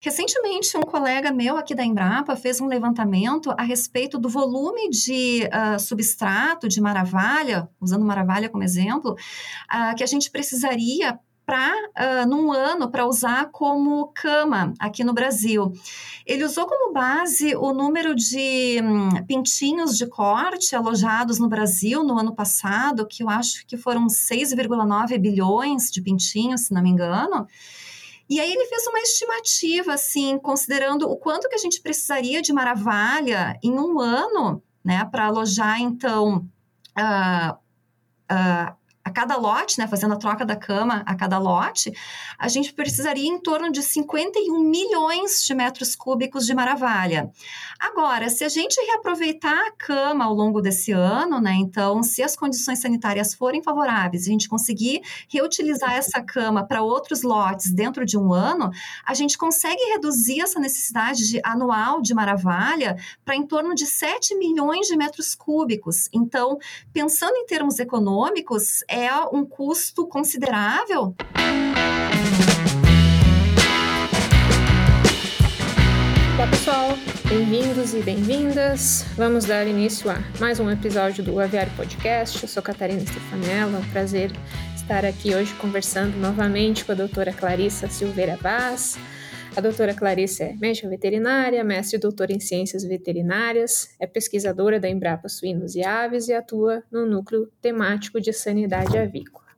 Recentemente, um colega meu aqui da Embrapa fez um levantamento a respeito do volume de uh, substrato de maravalha, usando maravalha como exemplo, uh, que a gente precisaria para uh, num ano para usar como cama aqui no Brasil. Ele usou como base o número de hum, pintinhos de corte alojados no Brasil no ano passado, que eu acho que foram 6,9 bilhões de pintinhos, se não me engano. E aí ele fez uma estimativa, assim, considerando o quanto que a gente precisaria de maravalha em um ano, né, para alojar, então, uh, uh, a cada lote, né, fazendo a troca da cama a cada lote, a gente precisaria em torno de 51 milhões de metros cúbicos de maravalha. Agora, se a gente reaproveitar a cama ao longo desse ano, né, então, se as condições sanitárias forem favoráveis, a gente conseguir reutilizar essa cama para outros lotes dentro de um ano, a gente consegue reduzir essa necessidade de, anual de maravalha para em torno de 7 milhões de metros cúbicos. Então, pensando em termos econômicos, é é um custo considerável. Olá pessoal, bem-vindos e bem-vindas. Vamos dar início a mais um episódio do Aviário Podcast. Eu sou Catarina Stefanella, é um prazer estar aqui hoje conversando novamente com a doutora Clarissa Silveira Vaz, a doutora Clarice é médica veterinária, mestre e doutora em ciências veterinárias, é pesquisadora da Embrapa Suínos e Aves e atua no núcleo temático de sanidade avícola.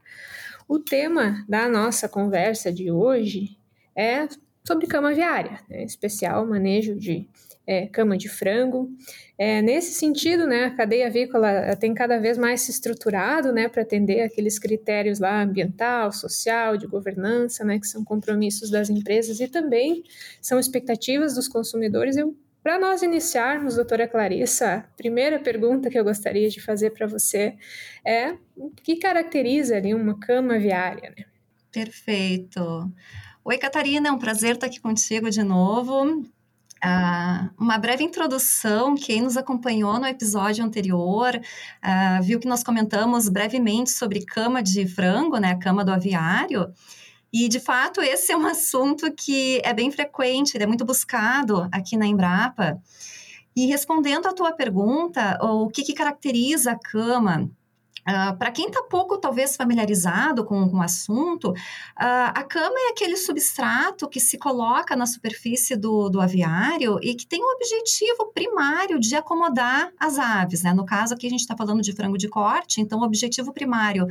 O tema da nossa conversa de hoje é sobre cama aviária, né, especial manejo de é, cama de frango. É, nesse sentido, né, a cadeia avícola tem cada vez mais se estruturado né, para atender aqueles critérios lá ambiental, social, de governança, né, que são compromissos das empresas e também são expectativas dos consumidores. para nós iniciarmos, doutora Clarissa, a primeira pergunta que eu gostaria de fazer para você é o que caracteriza ali uma cama aviária? Né? Perfeito. Oi, Catarina, é um prazer estar aqui contigo de novo. Uh, uma breve introdução, quem nos acompanhou no episódio anterior uh, viu que nós comentamos brevemente sobre cama de frango, né, cama do aviário, e de fato esse é um assunto que é bem frequente, é muito buscado aqui na Embrapa. E respondendo à tua pergunta, o que, que caracteriza a cama Uh, ah, Para quem está pouco, talvez, familiarizado com, com o assunto, uh, a cama é aquele substrato que se coloca na superfície do, do aviário e que tem o objetivo primário de acomodar as aves. Né? No caso aqui, a gente está falando de frango de corte, então o objetivo primário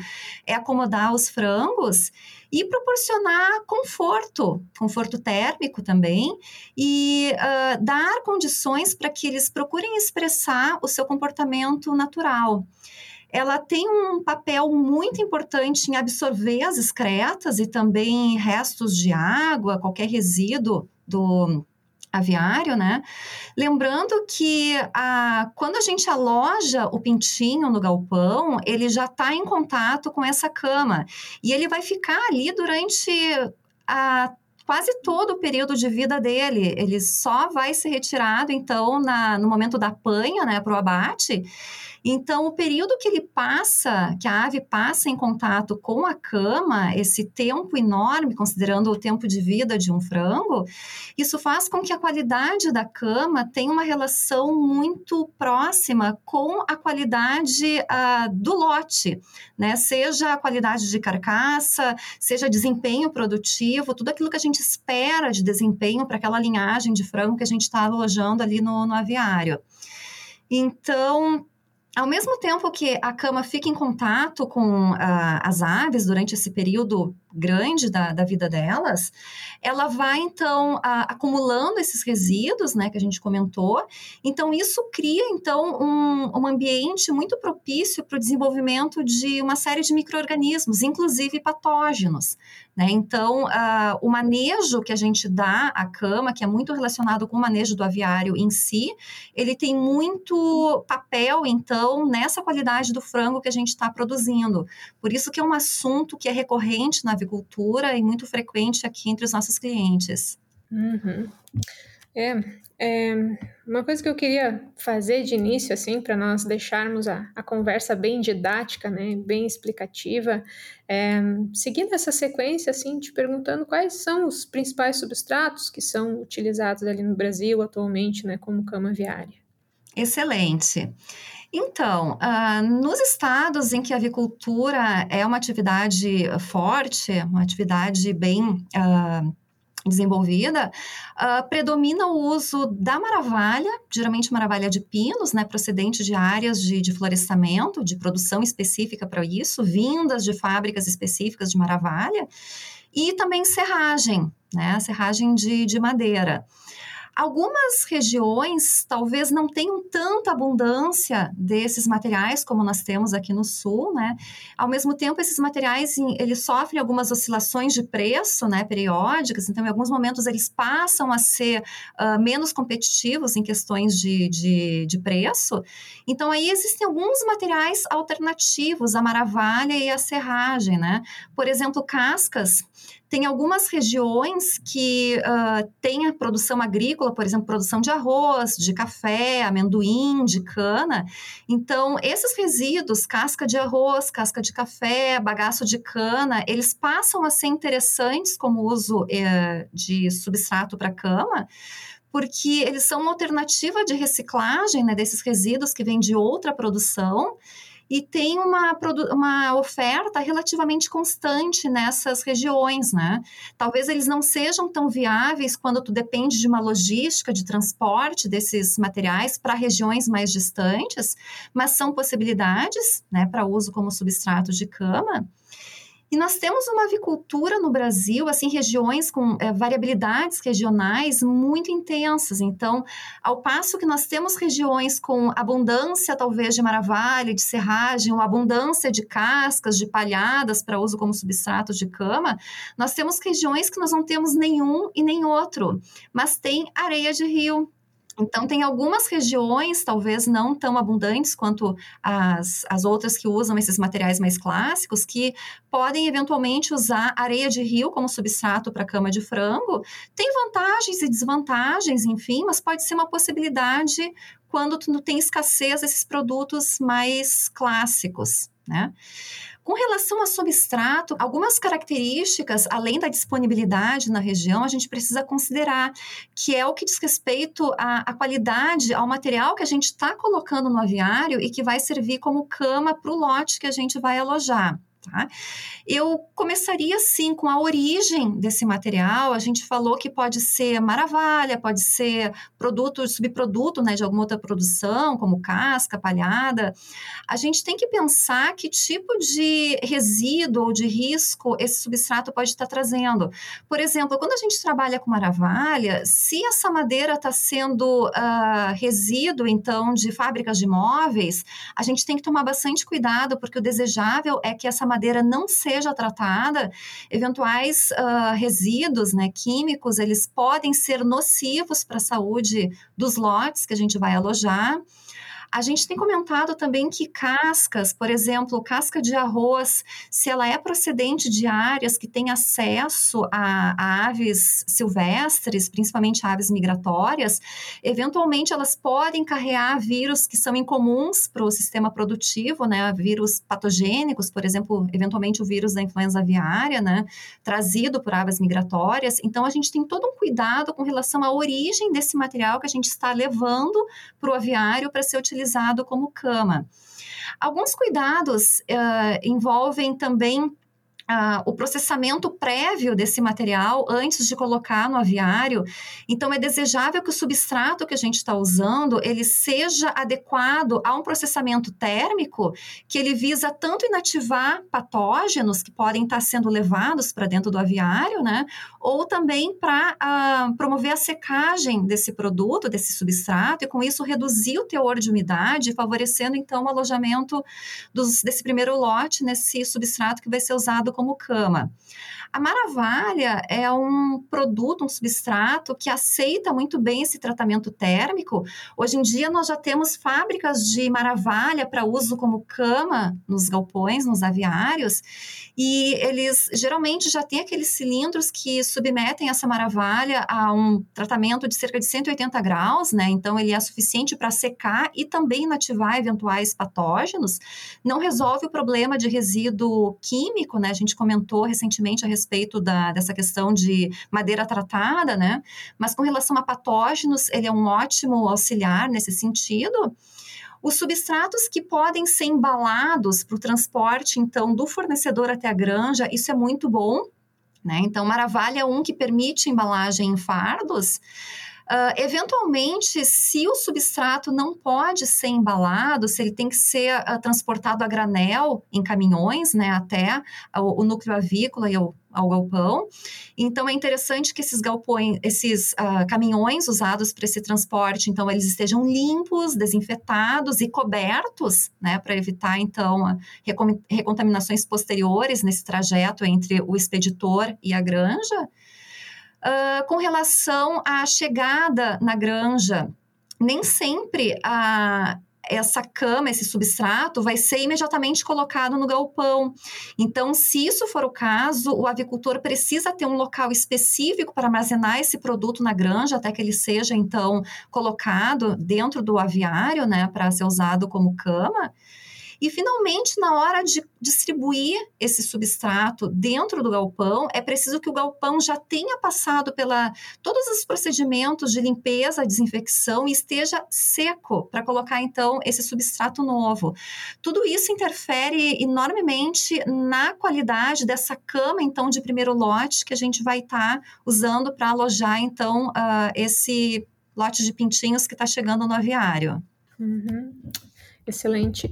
é acomodar os frangos e proporcionar conforto, conforto térmico também, e uh, dar condições para que eles procurem expressar o seu comportamento natural ela tem um papel muito importante em absorver as excretas e também restos de água, qualquer resíduo do aviário, né? Lembrando que a, quando a gente aloja o pintinho no galpão, ele já está em contato com essa cama e ele vai ficar ali durante a quase todo o período de vida dele. Ele só vai ser retirado, então, na, no momento da panha, né, para o abate. Então, o período que ele passa, que a ave passa em contato com a cama, esse tempo enorme, considerando o tempo de vida de um frango, isso faz com que a qualidade da cama tenha uma relação muito próxima com a qualidade uh, do lote, né? Seja a qualidade de carcaça, seja desempenho produtivo, tudo aquilo que a gente espera de desempenho para aquela linhagem de frango que a gente está alojando ali no, no aviário. Então, ao mesmo tempo que a cama fica em contato com uh, as aves durante esse período grande da, da vida delas, ela vai então acumulando esses resíduos, né, que a gente comentou. Então isso cria então um, um ambiente muito propício para o desenvolvimento de uma série de microorganismos, inclusive patógenos. Né? Então uh, o manejo que a gente dá à cama, que é muito relacionado com o manejo do aviário em si, ele tem muito papel então nessa qualidade do frango que a gente está produzindo. Por isso que é um assunto que é recorrente na avicultura e muito frequente aqui entre os nossos clientes. Uhum. É, é, uma coisa que eu queria fazer de início, assim, para nós deixarmos a, a conversa bem didática, né, bem explicativa, é, seguindo essa sequência, assim, te perguntando quais são os principais substratos que são utilizados ali no Brasil atualmente, né, como cama viária. Excelente. Então, uh, nos estados em que a avicultura é uma atividade forte, uma atividade bem uh, desenvolvida, uh, predomina o uso da maravalha, geralmente maravalha de pinos, né, procedente de áreas de, de florestamento, de produção específica para isso, vindas de fábricas específicas de maravalha, e também serragem, né, serragem de, de madeira. Algumas regiões talvez não tenham tanta abundância desses materiais como nós temos aqui no sul, né? Ao mesmo tempo, esses materiais eles sofrem algumas oscilações de preço, né, periódicas. Então, em alguns momentos eles passam a ser uh, menos competitivos em questões de, de, de, preço. Então, aí existem alguns materiais alternativos à maravalha e à serragem, né? Por exemplo, cascas tem algumas regiões que uh, têm a produção agrícola, por exemplo, produção de arroz, de café, amendoim, de cana. Então, esses resíduos, casca de arroz, casca de café, bagaço de cana, eles passam a ser interessantes como uso uh, de substrato para cama, porque eles são uma alternativa de reciclagem né, desses resíduos que vêm de outra produção e tem uma, uma oferta relativamente constante nessas regiões, né? Talvez eles não sejam tão viáveis quando tu depende de uma logística de transporte desses materiais para regiões mais distantes, mas são possibilidades, né, para uso como substrato de cama. E nós temos uma avicultura no Brasil, assim, regiões com é, variabilidades regionais muito intensas. Então, ao passo que nós temos regiões com abundância, talvez, de maravalha, de serragem, uma abundância de cascas, de palhadas para uso como substrato de cama, nós temos regiões que nós não temos nenhum e nem outro, mas tem areia de rio, então, tem algumas regiões, talvez não tão abundantes quanto as, as outras que usam esses materiais mais clássicos, que podem eventualmente usar areia de rio como substrato para cama de frango. Tem vantagens e desvantagens, enfim, mas pode ser uma possibilidade quando tu tem escassez desses produtos mais clássicos, né? Com relação a substrato, algumas características, além da disponibilidade na região, a gente precisa considerar, que é o que diz respeito à, à qualidade, ao material que a gente está colocando no aviário e que vai servir como cama para o lote que a gente vai alojar. Tá? Eu começaria sim com a origem desse material. A gente falou que pode ser maravalha, pode ser produto, subproduto né, de alguma outra produção, como casca, palhada. A gente tem que pensar que tipo de resíduo ou de risco esse substrato pode estar trazendo. Por exemplo, quando a gente trabalha com maravalha, se essa madeira está sendo uh, resíduo, então, de fábricas de móveis, a gente tem que tomar bastante cuidado, porque o desejável é que essa madeira não seja tratada, eventuais uh, resíduos né, químicos, eles podem ser nocivos para a saúde dos lotes que a gente vai alojar. A gente tem comentado também que cascas, por exemplo, casca de arroz, se ela é procedente de áreas que têm acesso a, a aves silvestres, principalmente aves migratórias, eventualmente elas podem carregar vírus que são incomuns para o sistema produtivo, né? Vírus patogênicos, por exemplo, eventualmente o vírus da influenza aviária, né? Trazido por aves migratórias. Então, a gente tem todo um cuidado com relação à origem desse material que a gente está levando para o aviário para ser utilizado utilizado como cama. Alguns cuidados uh, envolvem também ah, o processamento prévio desse material antes de colocar no aviário. Então, é desejável que o substrato que a gente está usando ele seja adequado a um processamento térmico que ele visa tanto inativar patógenos que podem estar sendo levados para dentro do aviário, né? Ou também para ah, promover a secagem desse produto, desse substrato, e com isso reduzir o teor de umidade, favorecendo então o alojamento dos, desse primeiro lote nesse substrato que vai ser usado como cama. A Maravalha é um produto, um substrato que aceita muito bem esse tratamento térmico. Hoje em dia nós já temos fábricas de Maravalha para uso como cama nos galpões, nos aviários, e eles geralmente já têm aqueles cilindros que submetem essa Maravalha a um tratamento de cerca de 180 graus, né? Então ele é suficiente para secar e também inativar eventuais patógenos. Não resolve o problema de resíduo químico, né? A gente comentou recentemente a respeito da, dessa questão de madeira tratada, né? Mas com relação a patógenos, ele é um ótimo auxiliar nesse sentido. Os substratos que podem ser embalados para o transporte, então, do fornecedor até a granja, isso é muito bom. Né? Então, Maravalha é um que permite embalagem em fardos. Uh, eventualmente, se o substrato não pode ser embalado, se ele tem que ser uh, transportado a granel em caminhões, né, até o, o núcleo avícola e o, ao galpão. Então é interessante que esses galpões, esses uh, caminhões usados para esse transporte, então eles estejam limpos, desinfetados e cobertos, né, para evitar então recontaminações posteriores nesse trajeto entre o expeditor e a granja. Uh, com relação à chegada na granja, nem sempre a, essa cama, esse substrato, vai ser imediatamente colocado no galpão. Então, se isso for o caso, o avicultor precisa ter um local específico para armazenar esse produto na granja, até que ele seja, então, colocado dentro do aviário, né, para ser usado como cama. E, finalmente, na hora de distribuir esse substrato dentro do galpão, é preciso que o galpão já tenha passado pela todos os procedimentos de limpeza, desinfecção e esteja seco para colocar, então, esse substrato novo. Tudo isso interfere enormemente na qualidade dessa cama, então, de primeiro lote que a gente vai estar tá usando para alojar, então, uh, esse lote de pintinhos que está chegando no aviário. Uhum. Excelente.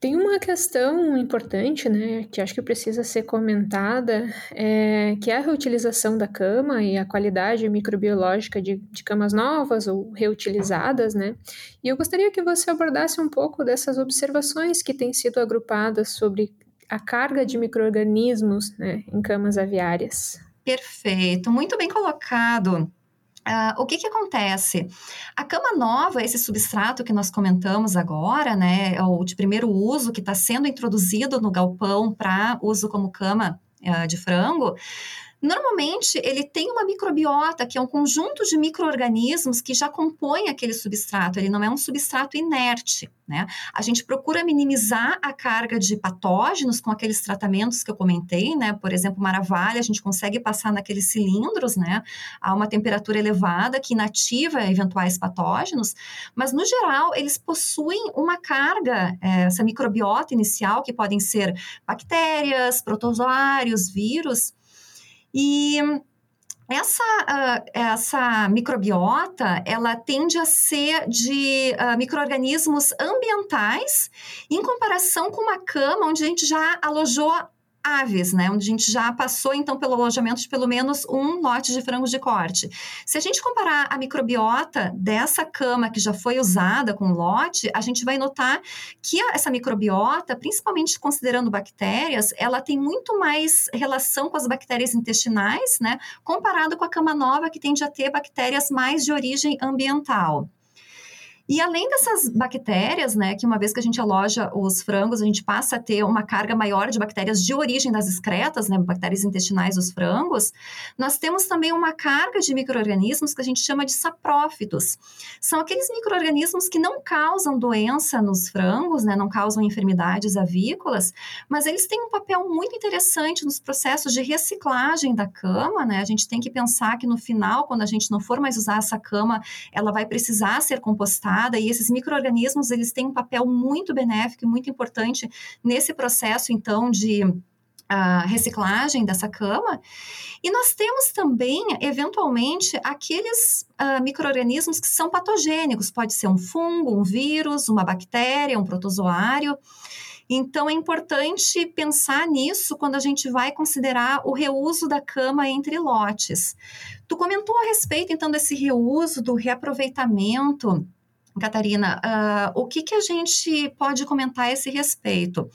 Tem uma questão importante, né, que acho que precisa ser comentada, é, que é a reutilização da cama e a qualidade microbiológica de, de camas novas ou reutilizadas, né? E eu gostaria que você abordasse um pouco dessas observações que têm sido agrupadas sobre a carga de micro-organismos né, em camas aviárias. Perfeito, muito bem colocado. Uh, o que, que acontece? A cama nova, esse substrato que nós comentamos agora, né, é o de primeiro uso que está sendo introduzido no galpão para uso como cama uh, de frango, Normalmente, ele tem uma microbiota, que é um conjunto de micro-organismos que já compõem aquele substrato, ele não é um substrato inerte. Né? A gente procura minimizar a carga de patógenos com aqueles tratamentos que eu comentei, né? Por exemplo, maravalha, a gente consegue passar naqueles cilindros, né? A uma temperatura elevada que inativa eventuais patógenos, mas no geral eles possuem uma carga, é, essa microbiota inicial, que podem ser bactérias, protozoários, vírus, e essa, uh, essa microbiota, ela tende a ser de uh, micro-organismos ambientais, em comparação com uma cama onde a gente já alojou aves, né? Onde a gente já passou, então, pelo alojamento de pelo menos um lote de frangos de corte. Se a gente comparar a microbiota dessa cama que já foi usada com lote, a gente vai notar que essa microbiota, principalmente considerando bactérias, ela tem muito mais relação com as bactérias intestinais, né? Comparado com a cama nova, que tende a ter bactérias mais de origem ambiental. E além dessas bactérias, né, que uma vez que a gente aloja os frangos, a gente passa a ter uma carga maior de bactérias de origem das excretas, né, bactérias intestinais dos frangos, nós temos também uma carga de micro-organismos que a gente chama de saprófitos. São aqueles micro-organismos que não causam doença nos frangos, né, não causam enfermidades avícolas, mas eles têm um papel muito interessante nos processos de reciclagem da cama, né? A gente tem que pensar que no final, quando a gente não for mais usar essa cama, ela vai precisar ser compostada e esses micro-organismos, eles têm um papel muito benéfico e muito importante nesse processo, então, de a reciclagem dessa cama. E nós temos também, eventualmente, aqueles uh, micro-organismos que são patogênicos. Pode ser um fungo, um vírus, uma bactéria, um protozoário. Então, é importante pensar nisso quando a gente vai considerar o reuso da cama entre lotes. Tu comentou a respeito, então, desse reuso, do reaproveitamento Catarina, uh, o que, que a gente pode comentar a esse respeito?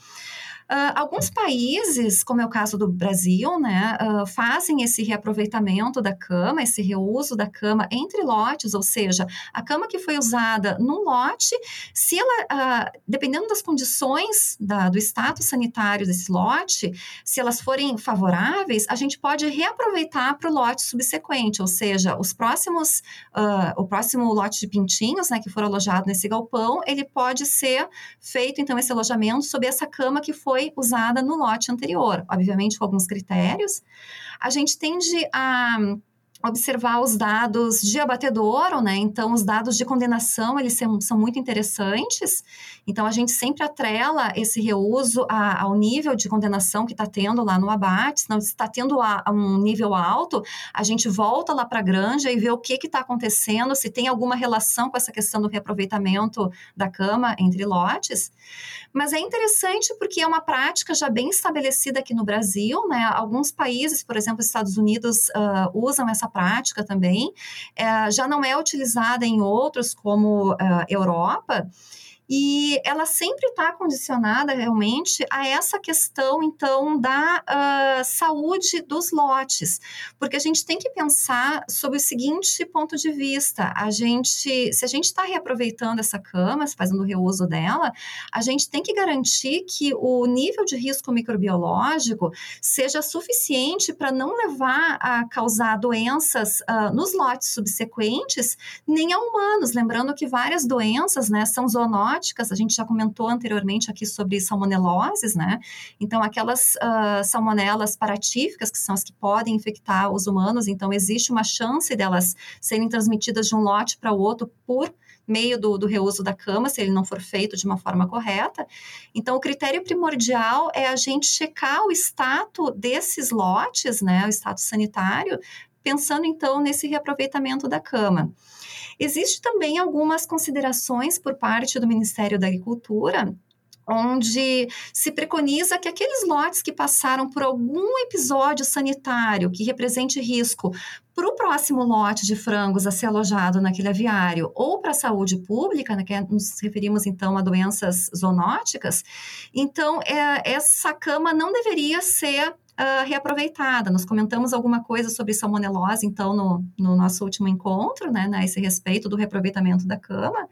Uh, alguns países, como é o caso do Brasil, né, uh, fazem esse reaproveitamento da cama, esse reuso da cama entre lotes, ou seja, a cama que foi usada num lote, se ela, uh, dependendo das condições da, do status sanitário desse lote, se elas forem favoráveis, a gente pode reaproveitar para o lote subsequente, ou seja, os próximos, o próximo lote de pintinhos, né, que for alojado nesse galpão, ele pode ser feito então esse alojamento sob essa cama que foi foi usada no lote anterior, obviamente com alguns critérios. A gente tende a observar os dados de abatedouro, né? Então, os dados de condenação, eles são, são muito interessantes. Então, a gente sempre atrela esse reuso a, ao nível de condenação que está tendo lá no abate. Se não está tendo a, a um nível alto, a gente volta lá para a granja e vê o que está acontecendo, se tem alguma relação com essa questão do reaproveitamento da cama entre lotes. Mas é interessante porque é uma prática já bem estabelecida aqui no Brasil, né? Alguns países, por exemplo, os Estados Unidos, uh, usam essa prática também, é, já não é utilizada em outros, como uh, Europa. E ela sempre está condicionada realmente a essa questão, então, da uh, saúde dos lotes, porque a gente tem que pensar sobre o seguinte ponto de vista: a gente, se a gente está reaproveitando essa cama, fazendo reuso dela, a gente tem que garantir que o nível de risco microbiológico seja suficiente para não levar a causar doenças uh, nos lotes subsequentes, nem a humanos. Lembrando que várias doenças, né, são a gente já comentou anteriormente aqui sobre salmoneloses, né? Então, aquelas uh, salmonelas paratíficas, que são as que podem infectar os humanos, então existe uma chance delas serem transmitidas de um lote para o outro por meio do, do, reuso da cama, se ele não for feito de uma forma correta. Então, o critério primordial é a gente checar o status desses lotes, né, o status sanitário, pensando então nesse reaproveitamento da cama. Existe também algumas considerações por parte do Ministério da Agricultura onde se preconiza que aqueles lotes que passaram por algum episódio sanitário que represente risco para o próximo lote de frangos a ser alojado naquele aviário ou para a saúde pública, né, que é, nos referimos então a doenças zoonóticas, então é, essa cama não deveria ser uh, reaproveitada. Nós comentamos alguma coisa sobre salmonelose, então, no, no nosso último encontro, né, a esse respeito do reaproveitamento da cama.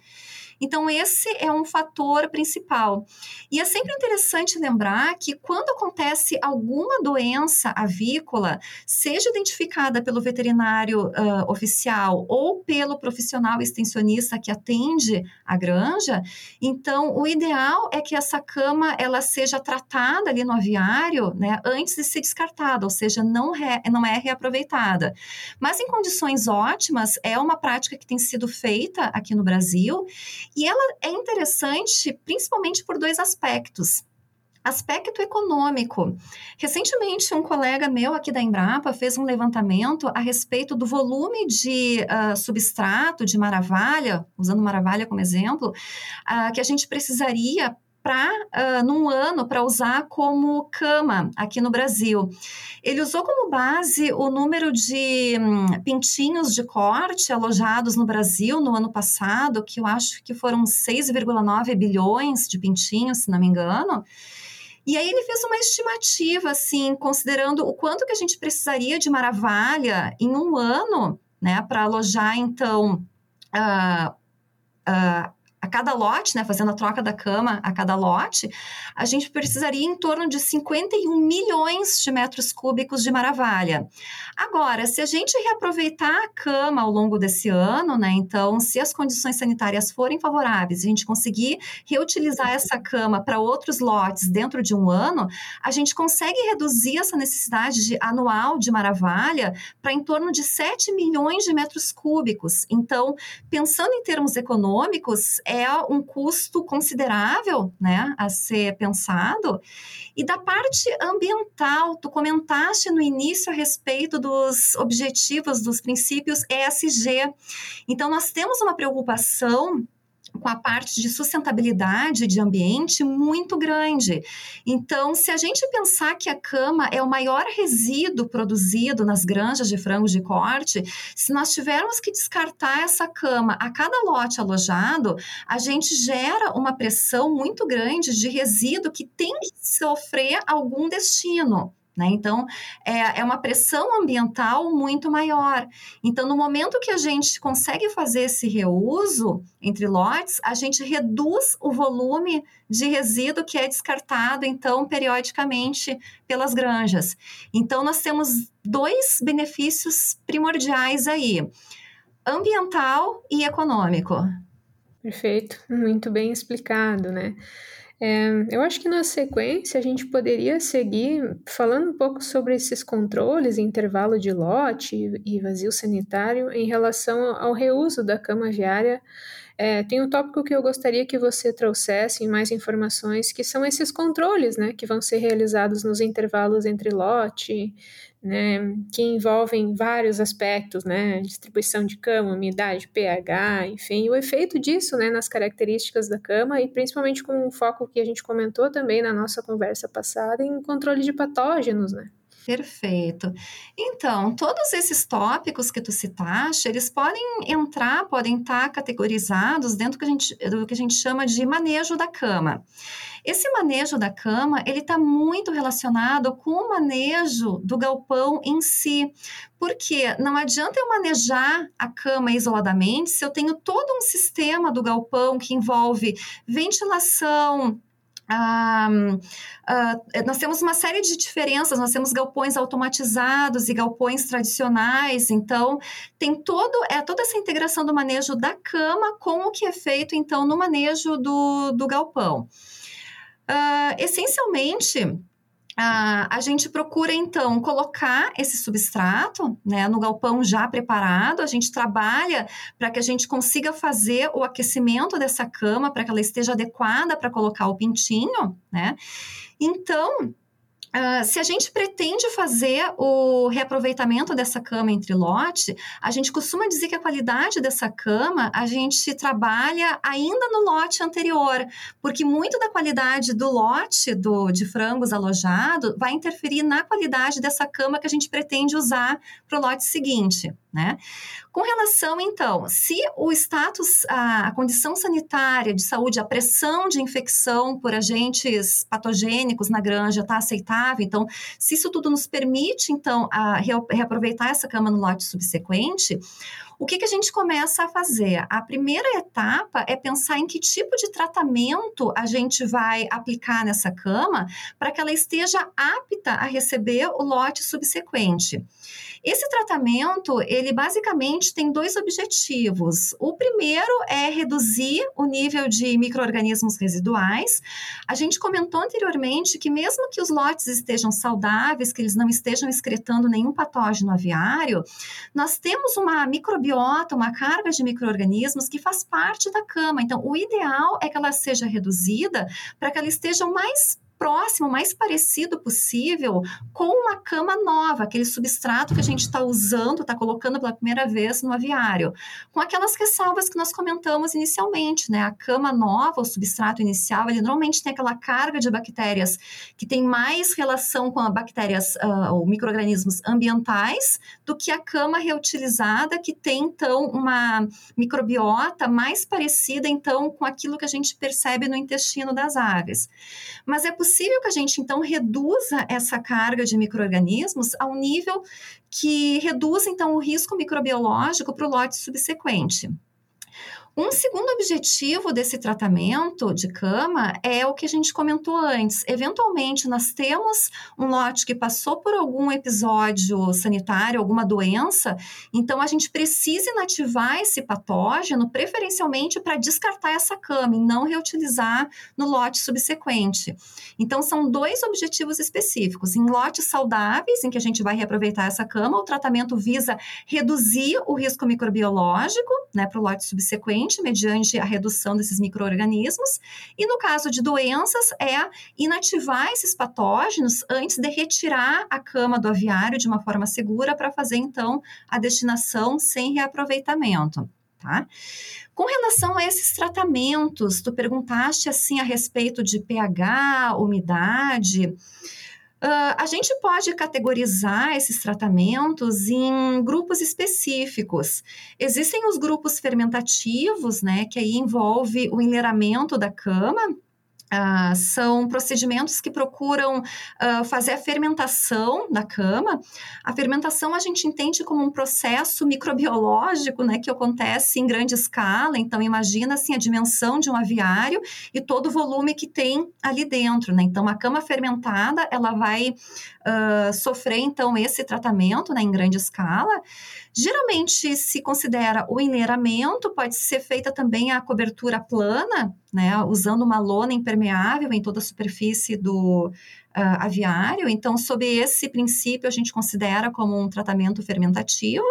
Então, esse é um fator principal. E é sempre interessante lembrar que quando acontece alguma doença avícola, seja identificada pelo veterinário uh, oficial ou pelo profissional extensionista que atende a granja, então o ideal é que essa cama ela seja tratada ali no aviário, né, antes de ser descartada, ou seja, não, re, não é reaproveitada. Mas em condições ótimas, é uma prática que tem sido feita aqui no Brasil e ela é interessante principalmente por dois aspectos. Aspecto econômico. Recentemente, um colega meu aqui da Embrapa fez um levantamento a respeito do volume de uh, substrato de maravalha, usando maravalha como exemplo, uh, que a gente precisaria para uh, num ano para usar como cama aqui no Brasil. Ele usou como base o número de hum, pintinhos de corte alojados no Brasil no ano passado, que eu acho que foram 6,9 bilhões de pintinhos, se não me engano. E aí ele fez uma estimativa, assim, considerando o quanto que a gente precisaria de maravalha em um ano, né, para alojar, então, uh, uh, a cada lote, né, fazendo a troca da cama a cada lote, a gente precisaria em torno de 51 milhões de metros cúbicos de maravalha. Agora, se a gente reaproveitar a cama ao longo desse ano, né, então, se as condições sanitárias forem favoráveis, a gente conseguir reutilizar essa cama para outros lotes dentro de um ano, a gente consegue reduzir essa necessidade de, anual de maravalha para em torno de 7 milhões de metros cúbicos. Então, pensando em termos econômicos, é um custo considerável, né, a ser pensado. E da parte ambiental, tu comentaste no início a respeito dos objetivos, dos princípios ESG. Então, nós temos uma preocupação com a parte de sustentabilidade de ambiente muito grande. Então, se a gente pensar que a cama é o maior resíduo produzido nas granjas de frangos de corte, se nós tivermos que descartar essa cama a cada lote alojado, a gente gera uma pressão muito grande de resíduo que tem que sofrer algum destino. Né? Então, é, é uma pressão ambiental muito maior. Então, no momento que a gente consegue fazer esse reuso entre lotes, a gente reduz o volume de resíduo que é descartado, então, periodicamente pelas granjas. Então, nós temos dois benefícios primordiais aí: ambiental e econômico. Perfeito, muito bem explicado, né? É, eu acho que na sequência a gente poderia seguir falando um pouco sobre esses controles, intervalo de lote e vazio sanitário em relação ao reuso da cama viária. É, tem um tópico que eu gostaria que você trouxesse mais informações, que são esses controles, né, que vão ser realizados nos intervalos entre lote, né, que envolvem vários aspectos, né, distribuição de cama, umidade, pH, enfim, o efeito disso, né, nas características da cama e principalmente com o foco que a gente comentou também na nossa conversa passada em controle de patógenos, né. Perfeito. Então, todos esses tópicos que tu citaste, eles podem entrar, podem estar categorizados dentro do que a gente, do que a gente chama de manejo da cama. Esse manejo da cama, ele está muito relacionado com o manejo do galpão em si, porque não adianta eu manejar a cama isoladamente se eu tenho todo um sistema do galpão que envolve ventilação, ah, ah, nós temos uma série de diferenças, nós temos galpões automatizados e galpões tradicionais, então tem todo, é, toda essa integração do manejo da cama com o que é feito então no manejo do, do galpão. Uh, essencialmente, Uh, a gente procura então colocar esse substrato né, no galpão já preparado. A gente trabalha para que a gente consiga fazer o aquecimento dessa cama para que ela esteja adequada para colocar o pintinho, né? Então, Uh, se a gente pretende fazer o reaproveitamento dessa cama entre lote, a gente costuma dizer que a qualidade dessa cama a gente trabalha ainda no lote anterior, porque muito da qualidade do lote do, de frangos alojado vai interferir na qualidade dessa cama que a gente pretende usar para o lote seguinte. Né? Com relação, então, se o status, a, condição sanitária de saúde, a pressão de infecção por agentes patogênicos na granja está aceitável, então, se isso tudo nos permite, então, a, reaproveitar essa cama no lote subsequente, o que, que a gente começa a fazer? A primeira etapa é pensar em que tipo de tratamento a gente vai aplicar nessa cama para que ela esteja apta a receber o lote subsequente. Esse tratamento, ele basicamente tem dois objetivos. O primeiro é reduzir o nível de micro-organismos residuais. A gente comentou anteriormente que mesmo que os lotes estejam saudáveis, que eles não estejam excretando nenhum patógeno aviário, nós temos uma microbiota, uma carga de micro-organismos que faz parte da cama. Então, o ideal é que ela seja reduzida para que ela esteja o mais próximo, mais parecido possível com uma cama nova, aquele substrato que a gente está usando, está colocando pela primeira vez no aviário, com aquelas ressalvas que nós comentamos inicialmente, né? A cama nova, o substrato inicial, ele normalmente tem aquela carga de bactérias que tem mais relação com as bactérias uh, ou microorganismos ambientais do que a cama reutilizada que tem então uma microbiota mais parecida então com aquilo que a gente percebe no intestino das aves. Mas é possível possível que a gente então reduza essa carga de micro-organismos ao nível que reduza então o risco microbiológico para o lote subsequente. Um segundo objetivo desse tratamento de cama é o que a gente comentou antes. Eventualmente, nós temos um lote que passou por algum episódio sanitário, alguma doença, então a gente precisa inativar esse patógeno, preferencialmente para descartar essa cama e não reutilizar no lote subsequente. Então, são dois objetivos específicos. Em lotes saudáveis, em que a gente vai reaproveitar essa cama, o tratamento visa reduzir o risco microbiológico né, para o lote subsequente mediante a redução desses micro-organismos, e no caso de doenças, é inativar esses patógenos antes de retirar a cama do aviário de uma forma segura para fazer, então, a destinação sem reaproveitamento. tá? Com relação a esses tratamentos, tu perguntaste assim a respeito de pH, umidade. Uh, a gente pode categorizar esses tratamentos em grupos específicos. Existem os grupos fermentativos, né, que aí envolve o enleiramento da cama, Uh, são procedimentos que procuram uh, fazer a fermentação da cama. A fermentação a gente entende como um processo microbiológico, né, que acontece em grande escala. Então imagina assim a dimensão de um aviário e todo o volume que tem ali dentro, né? Então a cama fermentada ela vai uh, sofrer então esse tratamento, né, em grande escala. Geralmente se considera o enleiramento, pode ser feita também a cobertura plana, né, usando uma lona impermeável em toda a superfície do uh, aviário. Então, sob esse princípio, a gente considera como um tratamento fermentativo.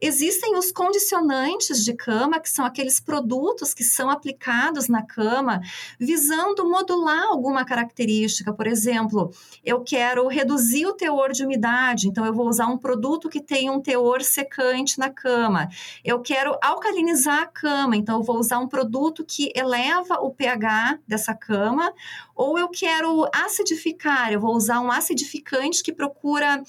Existem os condicionantes de cama, que são aqueles produtos que são aplicados na cama, visando modular alguma característica. Por exemplo, eu quero reduzir o teor de umidade, então eu vou usar um produto que tem um teor secante na cama. Eu quero alcalinizar a cama, então eu vou usar um produto que eleva o pH dessa cama. Ou eu quero acidificar, eu vou usar um acidificante que procura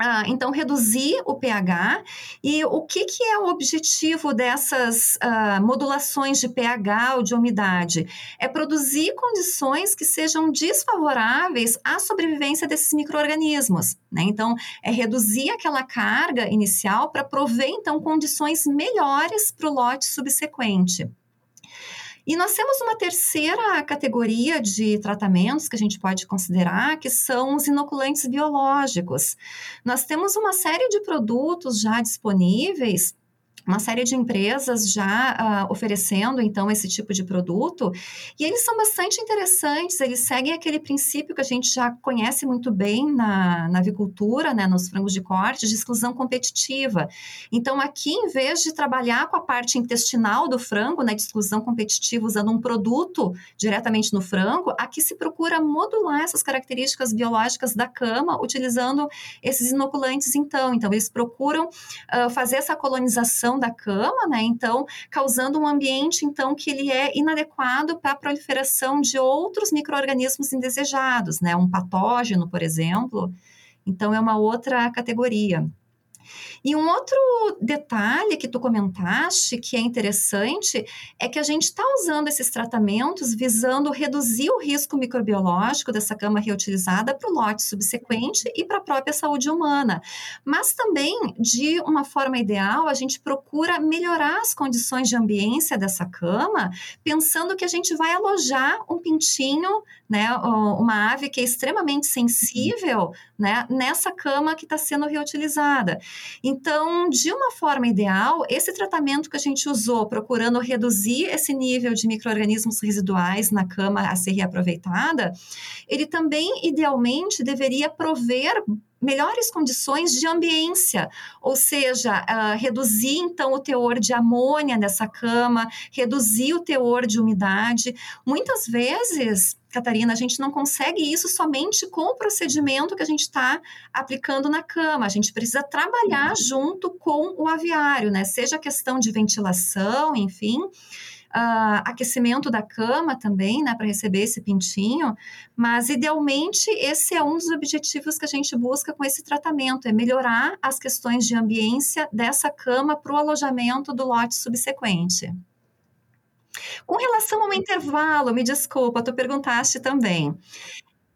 ah, então, reduzir o pH. E o que, que é o objetivo dessas ah, modulações de pH ou de umidade? É produzir condições que sejam desfavoráveis à sobrevivência desses micro-organismos. Né? Então, é reduzir aquela carga inicial para prover, então, condições melhores para o lote subsequente. E nós temos uma terceira categoria de tratamentos que a gente pode considerar, que são os inoculantes biológicos. Nós temos uma série de produtos já disponíveis uma série de empresas já uh, oferecendo então esse tipo de produto e eles são bastante interessantes. Eles seguem aquele princípio que a gente já conhece muito bem na, na avicultura, né, nos frangos de corte, de exclusão competitiva. Então, aqui, em vez de trabalhar com a parte intestinal do frango, né, de exclusão competitiva, usando um produto diretamente no frango, aqui se procura modular essas características biológicas da cama utilizando esses inoculantes. Então, então eles procuram uh, fazer essa colonização da cama, né? Então, causando um ambiente então que ele é inadequado para a proliferação de outros microorganismos indesejados, né? Um patógeno, por exemplo. Então, é uma outra categoria. E um outro detalhe que tu comentaste, que é interessante, é que a gente está usando esses tratamentos visando reduzir o risco microbiológico dessa cama reutilizada para o lote subsequente e para a própria saúde humana. Mas também, de uma forma ideal, a gente procura melhorar as condições de ambiência dessa cama, pensando que a gente vai alojar um pintinho, né, uma ave que é extremamente sensível, né, nessa cama que está sendo reutilizada. Então, de uma forma ideal, esse tratamento que a gente usou, procurando reduzir esse nível de micro-organismos residuais na cama a ser reaproveitada, ele também, idealmente, deveria prover melhores condições de ambiência, ou seja, uh, reduzir então o teor de amônia nessa cama, reduzir o teor de umidade. Muitas vezes Catarina, a gente não consegue isso somente com o procedimento que a gente está aplicando na cama. A gente precisa trabalhar uhum. junto com o aviário, né? Seja questão de ventilação, enfim, uh, aquecimento da cama também, né, para receber esse pintinho. Mas, idealmente, esse é um dos objetivos que a gente busca com esse tratamento: é melhorar as questões de ambiência dessa cama para o alojamento do lote subsequente. Com relação ao intervalo, me desculpa, tu perguntaste também.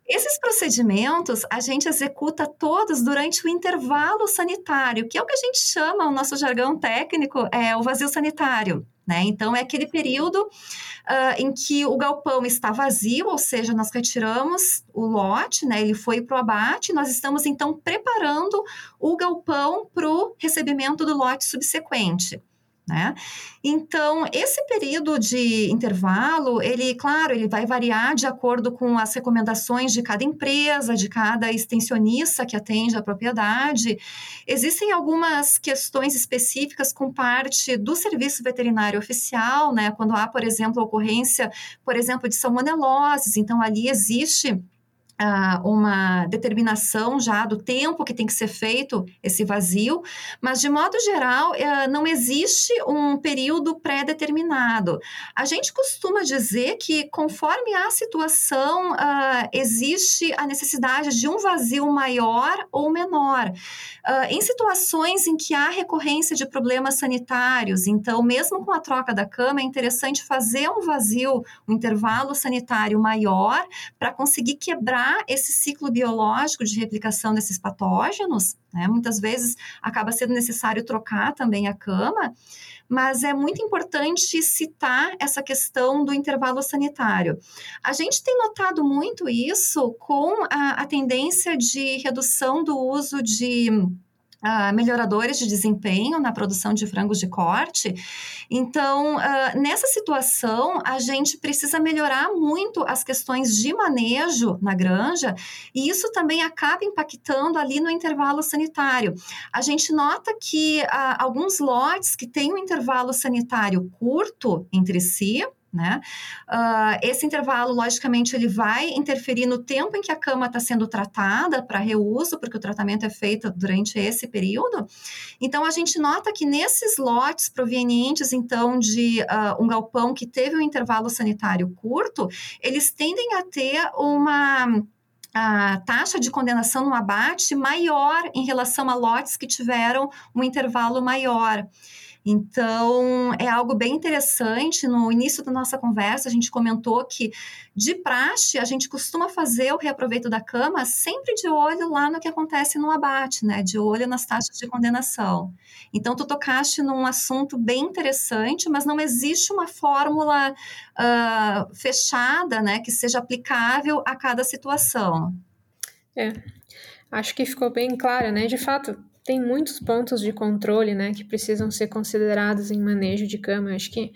Esses procedimentos a gente executa todos durante o intervalo sanitário, que é o que a gente chama, o nosso jargão técnico, é o vazio sanitário. Né? Então, é aquele período uh, em que o galpão está vazio, ou seja, nós retiramos o lote, né? ele foi para o abate, nós estamos então preparando o galpão para o recebimento do lote subsequente. Né? Então, esse período de intervalo, ele, claro, ele vai variar de acordo com as recomendações de cada empresa, de cada extensionista que atende a propriedade. Existem algumas questões específicas com parte do serviço veterinário oficial, né? Quando há, por exemplo, ocorrência, por exemplo, de salmoneloses, então ali existe uma determinação já do tempo que tem que ser feito esse vazio, mas de modo geral eh, não existe um período pré-determinado. A gente costuma dizer que conforme a situação uh, existe a necessidade de um vazio maior ou menor. Uh, em situações em que há recorrência de problemas sanitários, então mesmo com a troca da cama é interessante fazer um vazio, um intervalo sanitário maior para conseguir quebrar esse ciclo biológico de replicação desses patógenos, né? Muitas vezes acaba sendo necessário trocar também a cama, mas é muito importante citar essa questão do intervalo sanitário. A gente tem notado muito isso com a, a tendência de redução do uso de Uh, melhoradores de desempenho na produção de frangos de corte. Então, uh, nessa situação, a gente precisa melhorar muito as questões de manejo na granja, e isso também acaba impactando ali no intervalo sanitário. A gente nota que uh, alguns lotes que têm um intervalo sanitário curto entre si, né? Uh, esse intervalo, logicamente, ele vai interferir no tempo em que a cama está sendo tratada para reuso, porque o tratamento é feito durante esse período. Então, a gente nota que nesses lotes provenientes, então, de uh, um galpão que teve um intervalo sanitário curto, eles tendem a ter uma a taxa de condenação no abate maior em relação a lotes que tiveram um intervalo maior. Então, é algo bem interessante. No início da nossa conversa, a gente comentou que, de praxe, a gente costuma fazer o reaproveito da cama sempre de olho lá no que acontece no abate, né? De olho nas taxas de condenação. Então, tu tocaste num assunto bem interessante, mas não existe uma fórmula uh, fechada, né? Que seja aplicável a cada situação. É, acho que ficou bem claro, né? De fato, tem muitos pontos de controle, né, que precisam ser considerados em manejo de cama. Acho que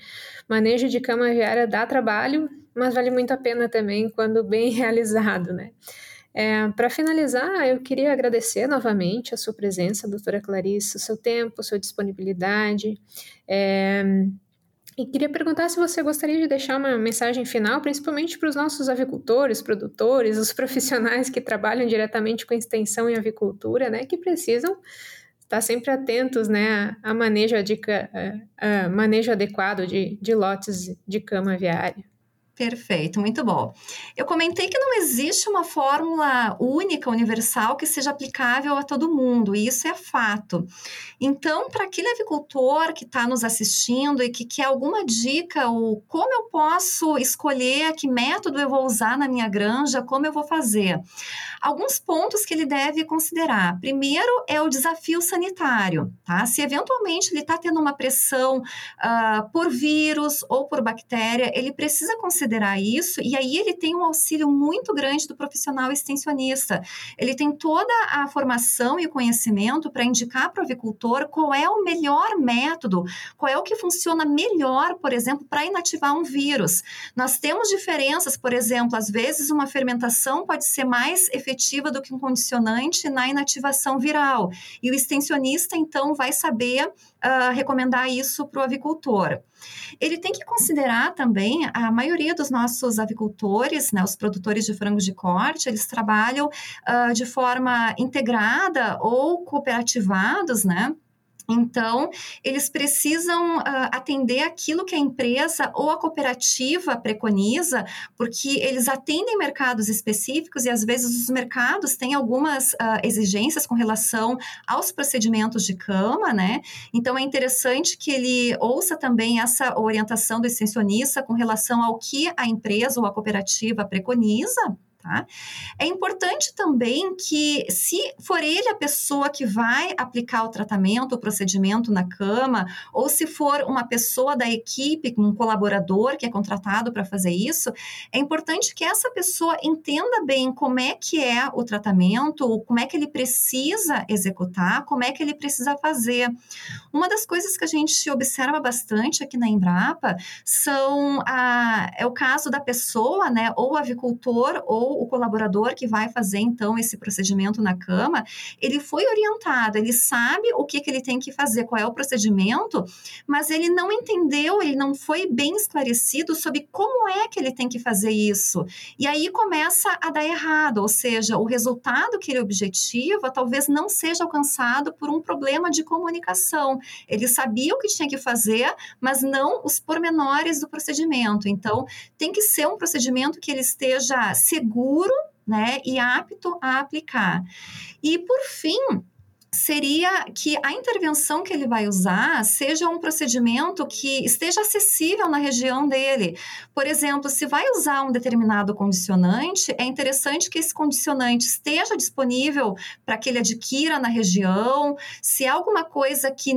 manejo de cama aviária dá trabalho, mas vale muito a pena também quando bem realizado, né. É, Para finalizar, eu queria agradecer novamente a sua presença, doutora Clarice, o seu tempo, sua disponibilidade. É, e queria perguntar se você gostaria de deixar uma mensagem final, principalmente para os nossos avicultores, produtores, os profissionais que trabalham diretamente com extensão e avicultura, né, que precisam estar sempre atentos, né, a manejo, a a manejo adequado de, de lotes de cama aviária. Perfeito, muito bom. Eu comentei que não existe uma fórmula única, universal, que seja aplicável a todo mundo, e isso é fato. Então, para aquele avicultor que está nos assistindo e que quer alguma dica, ou como eu posso escolher que método eu vou usar na minha granja, como eu vou fazer, alguns pontos que ele deve considerar. Primeiro é o desafio sanitário, tá? Se eventualmente ele está tendo uma pressão uh, por vírus ou por bactéria, ele precisa considerar considerar isso, e aí ele tem um auxílio muito grande do profissional extensionista. Ele tem toda a formação e o conhecimento para indicar para o avicultor qual é o melhor método, qual é o que funciona melhor, por exemplo, para inativar um vírus. Nós temos diferenças, por exemplo, às vezes uma fermentação pode ser mais efetiva do que um condicionante na inativação viral, e o extensionista então vai saber uh, recomendar isso para o avicultor. Ele tem que considerar também a maioria dos nossos avicultores, né, os produtores de frangos de corte, eles trabalham uh, de forma integrada ou cooperativados, né? Então, eles precisam uh, atender aquilo que a empresa ou a cooperativa preconiza, porque eles atendem mercados específicos e às vezes os mercados têm algumas uh, exigências com relação aos procedimentos de cama, né? Então, é interessante que ele ouça também essa orientação do extensionista com relação ao que a empresa ou a cooperativa preconiza, Tá? É importante também que, se for ele a pessoa que vai aplicar o tratamento, o procedimento na cama, ou se for uma pessoa da equipe, um colaborador que é contratado para fazer isso, é importante que essa pessoa entenda bem como é que é o tratamento, como é que ele precisa executar, como é que ele precisa fazer. Uma das coisas que a gente observa bastante aqui na Embrapa são a, é o caso da pessoa, né, ou avicultor ou o colaborador que vai fazer então esse procedimento na cama, ele foi orientado, ele sabe o que, que ele tem que fazer, qual é o procedimento, mas ele não entendeu, ele não foi bem esclarecido sobre como é que ele tem que fazer isso. E aí começa a dar errado, ou seja, o resultado que ele objetiva talvez não seja alcançado por um problema de comunicação. Ele sabia o que tinha que fazer, mas não os pormenores do procedimento. Então, tem que ser um procedimento que ele esteja seguro né, e apto a aplicar. E, por fim, seria que a intervenção que ele vai usar seja um procedimento que esteja acessível na região dele. Por exemplo, se vai usar um determinado condicionante, é interessante que esse condicionante esteja disponível para que ele adquira na região. Se é alguma coisa que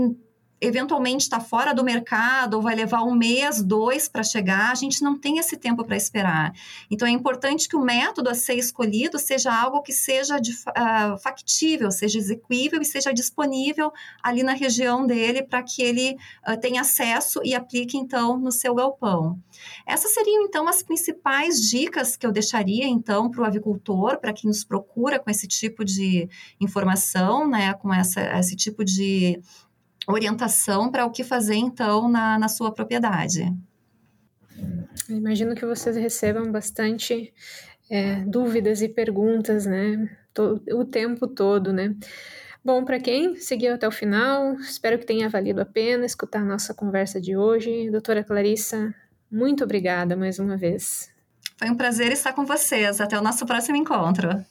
eventualmente está fora do mercado ou vai levar um mês, dois para chegar, a gente não tem esse tempo para esperar. Então é importante que o método a ser escolhido seja algo que seja de, uh, factível, seja execuível e seja disponível ali na região dele para que ele uh, tenha acesso e aplique então no seu galpão. Essas seriam então as principais dicas que eu deixaria então para o avicultor, para quem nos procura com esse tipo de informação, né, com essa, esse tipo de orientação para o que fazer então na, na sua propriedade. imagino que vocês recebam bastante é, dúvidas e perguntas, né? o tempo todo, né? Bom, para quem seguiu até o final, espero que tenha valido a pena escutar a nossa conversa de hoje. Doutora Clarissa, muito obrigada mais uma vez. Foi um prazer estar com vocês. Até o nosso próximo encontro.